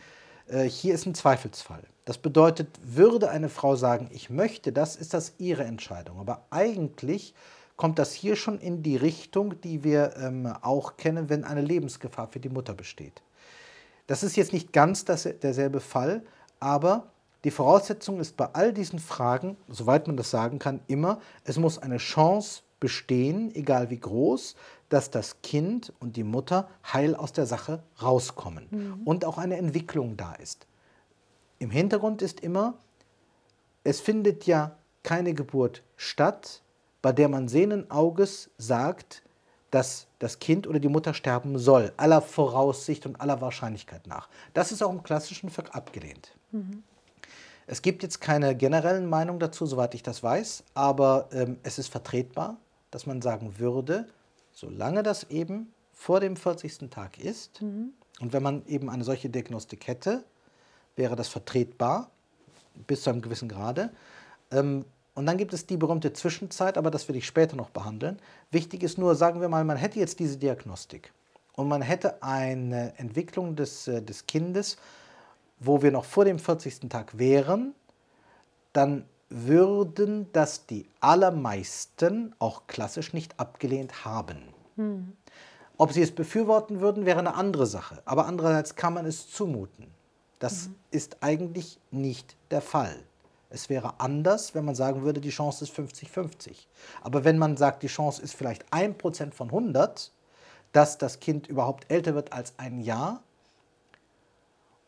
äh, hier ist ein Zweifelsfall. Das bedeutet, würde eine Frau sagen, ich möchte das, ist das ihre Entscheidung. Aber eigentlich kommt das hier schon in die Richtung, die wir ähm, auch kennen, wenn eine Lebensgefahr für die Mutter besteht. Das ist jetzt nicht ganz das, derselbe Fall, aber die Voraussetzung ist bei all diesen Fragen, soweit man das sagen kann, immer, es muss eine Chance bestehen, egal wie groß, dass das Kind und die Mutter heil aus der Sache rauskommen mhm. und auch eine Entwicklung da ist. Im Hintergrund ist immer, es findet ja keine Geburt statt, bei der man sehenden Auges sagt, dass das Kind oder die Mutter sterben soll, aller Voraussicht und aller Wahrscheinlichkeit nach. Das ist auch im klassischen Fiqh abgelehnt. Mhm. Es gibt jetzt keine generellen Meinungen dazu, soweit ich das weiß, aber ähm, es ist vertretbar, dass man sagen würde, solange das eben vor dem 40. Tag ist mhm. und wenn man eben eine solche Diagnostik hätte, wäre das vertretbar bis zu einem gewissen Grade. Ähm, und dann gibt es die berühmte Zwischenzeit, aber das will ich später noch behandeln. Wichtig ist nur, sagen wir mal, man hätte jetzt diese Diagnostik und man hätte eine Entwicklung des, äh, des Kindes, wo wir noch vor dem 40. Tag wären, dann würden das die allermeisten auch klassisch nicht abgelehnt haben. Hm. Ob sie es befürworten würden, wäre eine andere Sache. Aber andererseits kann man es zumuten. Das mhm. ist eigentlich nicht der Fall. Es wäre anders, wenn man sagen würde, die Chance ist 50-50. Aber wenn man sagt, die Chance ist vielleicht 1% von 100, dass das Kind überhaupt älter wird als ein Jahr,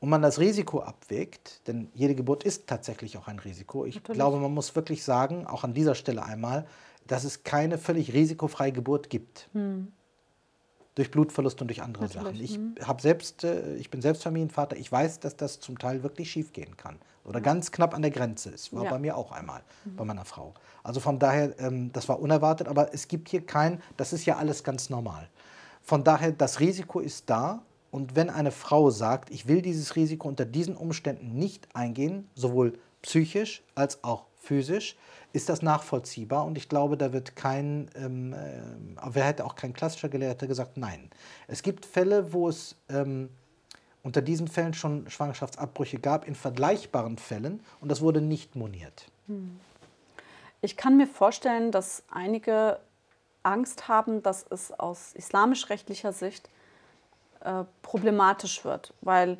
und man das Risiko abwägt, denn jede Geburt ist tatsächlich auch ein Risiko. Ich Natürlich. glaube, man muss wirklich sagen, auch an dieser Stelle einmal, dass es keine völlig risikofreie Geburt gibt. Hm. Durch Blutverlust und durch andere Natürlich. Sachen. Ich, hm. hab selbst, äh, ich bin selbst Familienvater, ich weiß, dass das zum Teil wirklich schief gehen kann. Oder ja. ganz knapp an der Grenze ist. War ja. bei mir auch einmal, mhm. bei meiner Frau. Also von daher, ähm, das war unerwartet, aber es gibt hier kein, das ist ja alles ganz normal. Von daher, das Risiko ist da und wenn eine Frau sagt, ich will dieses Risiko unter diesen Umständen nicht eingehen, sowohl psychisch als auch physisch, ist das nachvollziehbar. Und ich glaube, da wird kein, ähm, äh, hätte auch kein klassischer Gelehrter gesagt, nein. Es gibt Fälle, wo es ähm, unter diesen Fällen schon Schwangerschaftsabbrüche gab, in vergleichbaren Fällen, und das wurde nicht moniert. Hm. Ich kann mir vorstellen, dass einige Angst haben, dass es aus islamisch-rechtlicher Sicht äh, problematisch wird, weil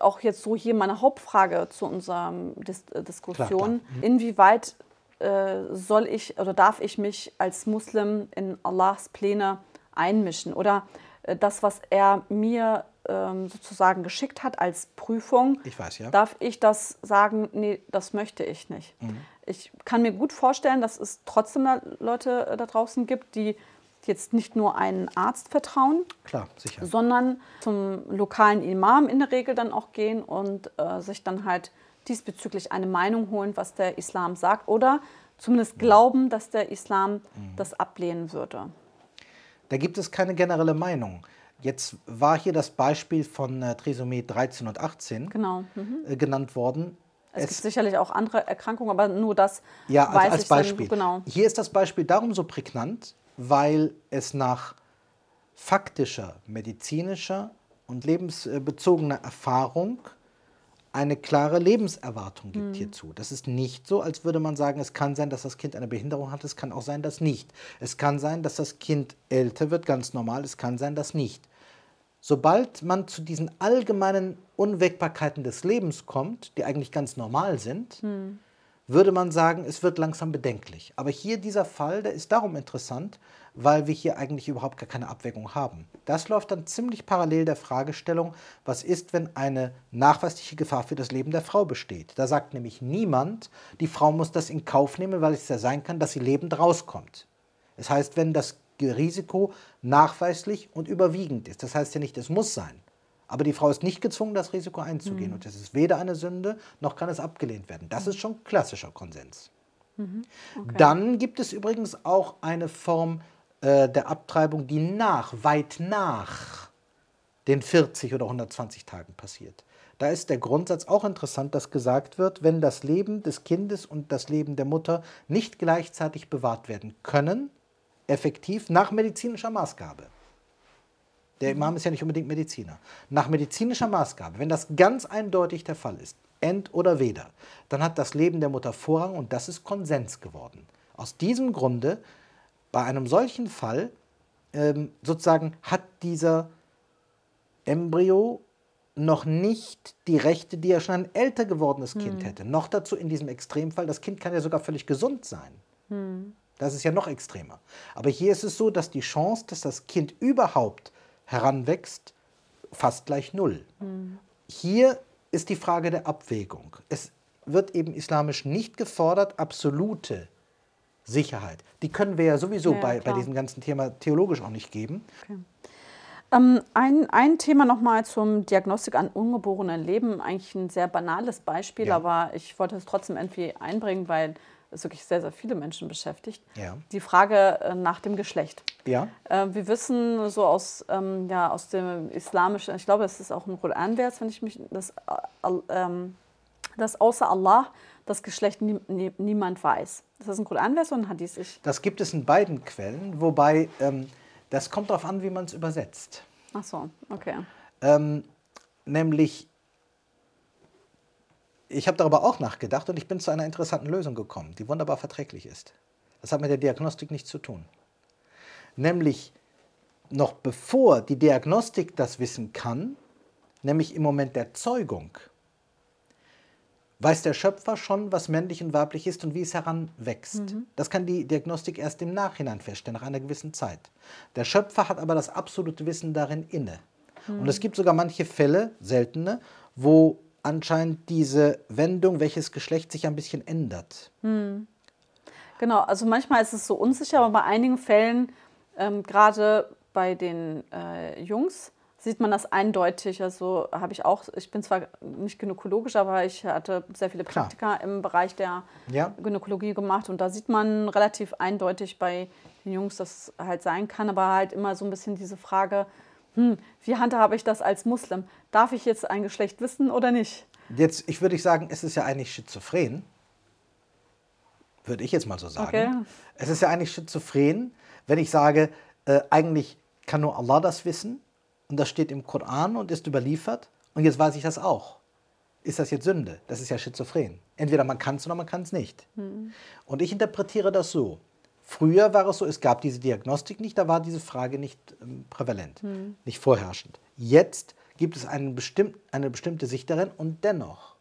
auch jetzt so hier meine Hauptfrage zu unserer Dis äh, Diskussion. Mhm. inwieweit äh, soll ich oder darf ich mich als Muslim in Allahs Pläne einmischen oder äh, das, was er mir ähm, sozusagen geschickt hat als Prüfung, ich weiß, ja. darf ich das sagen, nee, das möchte ich nicht. Mhm. Ich kann mir gut vorstellen, dass es trotzdem Leute äh, da draußen gibt, die jetzt nicht nur einen Arzt vertrauen, Klar, sondern zum lokalen Imam in der Regel dann auch gehen und äh, sich dann halt diesbezüglich eine Meinung holen, was der Islam sagt oder zumindest mhm. glauben, dass der Islam mhm. das ablehnen würde. Da gibt es keine generelle Meinung. Jetzt war hier das Beispiel von äh, Trisomie 13 und 18 genau. mhm. äh, genannt worden. Es, es, gibt sicherlich auch andere Erkrankungen, aber nur das ja, weiß als ich Beispiel. Dann, genau. Hier ist das Beispiel darum so prägnant, weil es nach faktischer, medizinischer und lebensbezogener Erfahrung eine klare Lebenserwartung gibt mhm. hierzu. Das ist nicht so, als würde man sagen, es kann sein, dass das Kind eine Behinderung hat, es kann auch sein, dass nicht. Es kann sein, dass das Kind älter wird, ganz normal, es kann sein, dass nicht. Sobald man zu diesen allgemeinen Unwägbarkeiten des Lebens kommt, die eigentlich ganz normal sind, mhm würde man sagen, es wird langsam bedenklich. Aber hier dieser Fall, der ist darum interessant, weil wir hier eigentlich überhaupt gar keine Abwägung haben. Das läuft dann ziemlich parallel der Fragestellung, was ist, wenn eine nachweisliche Gefahr für das Leben der Frau besteht. Da sagt nämlich niemand, die Frau muss das in Kauf nehmen, weil es ja sein kann, dass sie lebend rauskommt. Es heißt, wenn das Risiko nachweislich und überwiegend ist. Das heißt ja nicht, es muss sein. Aber die Frau ist nicht gezwungen, das Risiko einzugehen. Mhm. Und das ist weder eine Sünde, noch kann es abgelehnt werden. Das ist schon klassischer Konsens. Mhm. Okay. Dann gibt es übrigens auch eine Form äh, der Abtreibung, die nach, weit nach den 40 oder 120 Tagen passiert. Da ist der Grundsatz auch interessant, dass gesagt wird, wenn das Leben des Kindes und das Leben der Mutter nicht gleichzeitig bewahrt werden können, effektiv nach medizinischer Maßgabe. Der Imam ist ja nicht unbedingt Mediziner. Nach medizinischer Maßgabe, wenn das ganz eindeutig der Fall ist, end oder weder, dann hat das Leben der Mutter Vorrang und das ist Konsens geworden. Aus diesem Grunde, bei einem solchen Fall, ähm, sozusagen hat dieser Embryo noch nicht die Rechte, die er schon ein älter gewordenes hm. Kind hätte. Noch dazu in diesem Extremfall, das Kind kann ja sogar völlig gesund sein. Hm. Das ist ja noch extremer. Aber hier ist es so, dass die Chance, dass das Kind überhaupt heranwächst, fast gleich null. Mhm. Hier ist die Frage der Abwägung. Es wird eben islamisch nicht gefordert, absolute Sicherheit. Die können wir ja sowieso ja, bei, bei diesem ganzen Thema theologisch auch nicht geben. Okay. Ähm, ein, ein Thema nochmal zum Diagnostik an ungeborenen Leben. Eigentlich ein sehr banales Beispiel, ja. aber ich wollte es trotzdem irgendwie einbringen, weil es wirklich sehr, sehr viele Menschen beschäftigt. Ja. Die Frage äh, nach dem Geschlecht. Ja. Äh, wir wissen so aus, ähm, ja, aus dem islamischen, ich glaube, es ist auch ein Koranvers, wenn ich mich, dass, äh, ähm, dass außer Allah das Geschlecht nie, nie, niemand weiß. Ist das ein Koranvers oder ein Hadith? Ich das gibt es in beiden Quellen, wobei ähm, das kommt darauf an, wie man es übersetzt. Ach so, okay. Ähm, nämlich ich habe darüber auch nachgedacht und ich bin zu einer interessanten Lösung gekommen, die wunderbar verträglich ist. Das hat mit der Diagnostik nichts zu tun. Nämlich noch bevor die Diagnostik das wissen kann, nämlich im Moment der Zeugung, weiß der Schöpfer schon, was männlich und weiblich ist und wie es heranwächst. Mhm. Das kann die Diagnostik erst im Nachhinein feststellen, nach einer gewissen Zeit. Der Schöpfer hat aber das absolute Wissen darin inne. Mhm. Und es gibt sogar manche Fälle, seltene, wo anscheinend diese Wendung, welches Geschlecht sich ein bisschen ändert. Hm. Genau, also manchmal ist es so unsicher, aber bei einigen Fällen, ähm, gerade bei den äh, Jungs, sieht man das eindeutig. Also habe ich auch, ich bin zwar nicht gynäkologisch, aber ich hatte sehr viele Praktika Klar. im Bereich der ja. Gynäkologie gemacht und da sieht man relativ eindeutig bei den Jungs, dass es halt sein kann, aber halt immer so ein bisschen diese Frage, hm, wie handhabe ich das als Muslim? Darf ich jetzt ein Geschlecht wissen oder nicht? Jetzt, ich würde sagen, es ist ja eigentlich schizophren. Würde ich jetzt mal so sagen. Okay. Es ist ja eigentlich schizophren, wenn ich sage, äh, eigentlich kann nur Allah das wissen und das steht im Koran und ist überliefert und jetzt weiß ich das auch. Ist das jetzt Sünde? Das ist ja schizophren. Entweder man kann es oder man kann es nicht. Hm. Und ich interpretiere das so. Früher war es so, es gab diese Diagnostik nicht, da war diese Frage nicht ähm, prävalent, hm. nicht vorherrschend. Jetzt gibt es einen bestimm eine bestimmte Sicht darin und dennoch.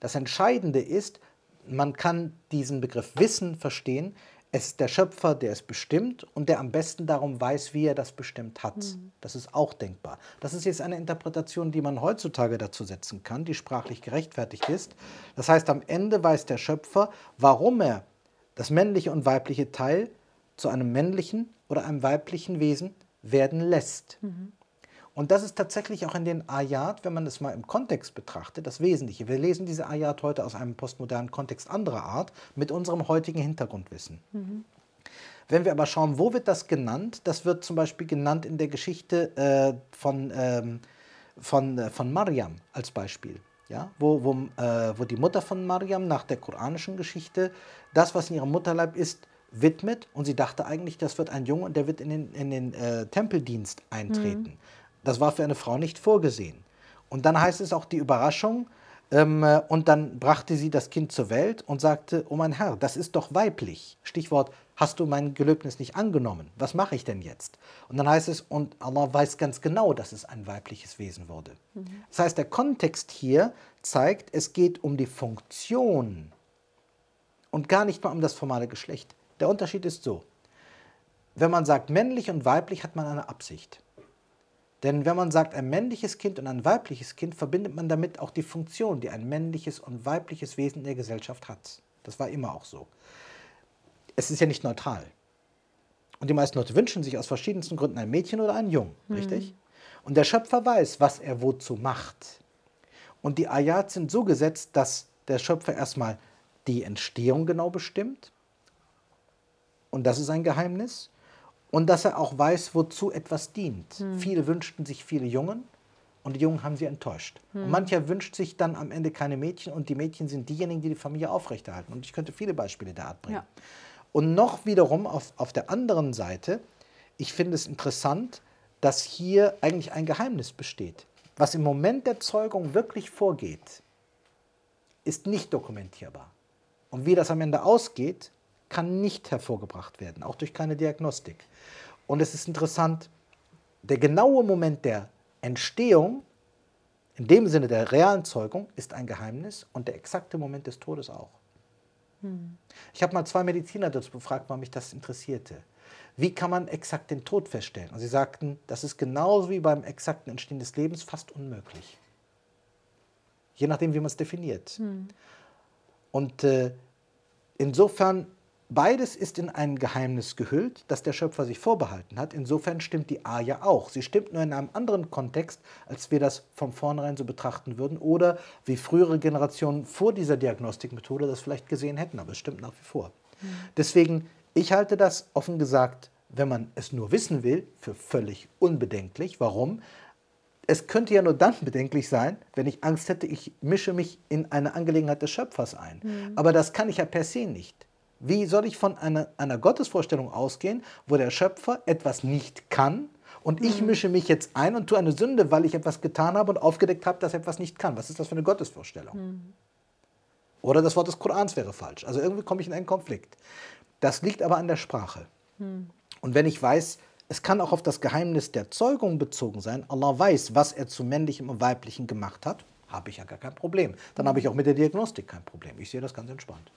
Das Entscheidende ist, man kann diesen Begriff Wissen verstehen. Es ist der Schöpfer, der es bestimmt und der am besten darum weiß, wie er das bestimmt hat. Mhm. Das ist auch denkbar. Das ist jetzt eine Interpretation, die man heutzutage dazu setzen kann, die sprachlich gerechtfertigt ist. Das heißt, am Ende weiß der Schöpfer, warum er das männliche und weibliche Teil zu einem männlichen oder einem weiblichen Wesen werden lässt. Mhm. Und das ist tatsächlich auch in den Ayat, wenn man es mal im Kontext betrachtet, das Wesentliche. Wir lesen diese Ayat heute aus einem postmodernen Kontext anderer Art mit unserem heutigen Hintergrundwissen. Mhm. Wenn wir aber schauen, wo wird das genannt? Das wird zum Beispiel genannt in der Geschichte äh, von, ähm, von, äh, von Mariam als Beispiel ja, wo, wo, äh, wo die Mutter von Mariam nach der koranischen Geschichte das, was in ihrem Mutterleib ist, widmet und sie dachte eigentlich, das wird ein Junge und der wird in den, in den äh, Tempeldienst eintreten. Mhm. Das war für eine Frau nicht vorgesehen. Und dann heißt es auch die Überraschung, ähm, äh, und dann brachte sie das Kind zur Welt und sagte, oh mein Herr, das ist doch weiblich. Stichwort, hast du mein Gelöbnis nicht angenommen? Was mache ich denn jetzt? Und dann heißt es, und Allah weiß ganz genau, dass es ein weibliches Wesen wurde. Mhm. Das heißt, der Kontext hier zeigt, es geht um die Funktion und gar nicht mal um das formale Geschlecht. Der Unterschied ist so. Wenn man sagt männlich und weiblich, hat man eine Absicht. Denn wenn man sagt ein männliches Kind und ein weibliches Kind, verbindet man damit auch die Funktion, die ein männliches und weibliches Wesen in der Gesellschaft hat. Das war immer auch so. Es ist ja nicht neutral. Und die meisten Leute wünschen sich aus verschiedensten Gründen ein Mädchen oder einen Jungen, mhm. richtig? Und der Schöpfer weiß, was er wozu macht. Und die Ayat sind so gesetzt, dass der Schöpfer erstmal die Entstehung genau bestimmt. Und das ist ein Geheimnis. Und dass er auch weiß, wozu etwas dient. Hm. Viele wünschten sich viele Jungen und die Jungen haben sie enttäuscht. Hm. Und mancher wünscht sich dann am Ende keine Mädchen und die Mädchen sind diejenigen, die die Familie aufrechterhalten. Und ich könnte viele Beispiele der Art bringen. Ja. Und noch wiederum auf, auf der anderen Seite, ich finde es interessant, dass hier eigentlich ein Geheimnis besteht. Was im Moment der Zeugung wirklich vorgeht, ist nicht dokumentierbar. Und wie das am Ende ausgeht, kann nicht hervorgebracht werden, auch durch keine Diagnostik. Und es ist interessant, der genaue Moment der Entstehung, in dem Sinne der realen Zeugung, ist ein Geheimnis und der exakte Moment des Todes auch. Hm. Ich habe mal zwei Mediziner dazu befragt, weil mich das interessierte. Wie kann man exakt den Tod feststellen? Und sie sagten, das ist genauso wie beim exakten Entstehen des Lebens fast unmöglich. Je nachdem, wie man es definiert. Hm. Und äh, insofern Beides ist in ein Geheimnis gehüllt, das der Schöpfer sich vorbehalten hat. Insofern stimmt die A ja auch. Sie stimmt nur in einem anderen Kontext, als wir das von vornherein so betrachten würden oder wie frühere Generationen vor dieser Diagnostikmethode das vielleicht gesehen hätten, aber es stimmt nach wie vor. Mhm. Deswegen, ich halte das offen gesagt, wenn man es nur wissen will, für völlig unbedenklich. Warum? Es könnte ja nur dann bedenklich sein, wenn ich Angst hätte, ich mische mich in eine Angelegenheit des Schöpfers ein. Mhm. Aber das kann ich ja per se nicht. Wie soll ich von einer, einer Gottesvorstellung ausgehen, wo der Schöpfer etwas nicht kann und ich mhm. mische mich jetzt ein und tue eine Sünde, weil ich etwas getan habe und aufgedeckt habe, dass er etwas nicht kann? Was ist das für eine Gottesvorstellung? Mhm. Oder das Wort des Korans wäre falsch. Also irgendwie komme ich in einen Konflikt. Das liegt aber an der Sprache. Mhm. Und wenn ich weiß, es kann auch auf das Geheimnis der Zeugung bezogen sein, Allah weiß, was er zu männlichem und weiblichem gemacht hat, habe ich ja gar kein Problem. Dann habe ich auch mit der Diagnostik kein Problem. Ich sehe das ganz entspannt.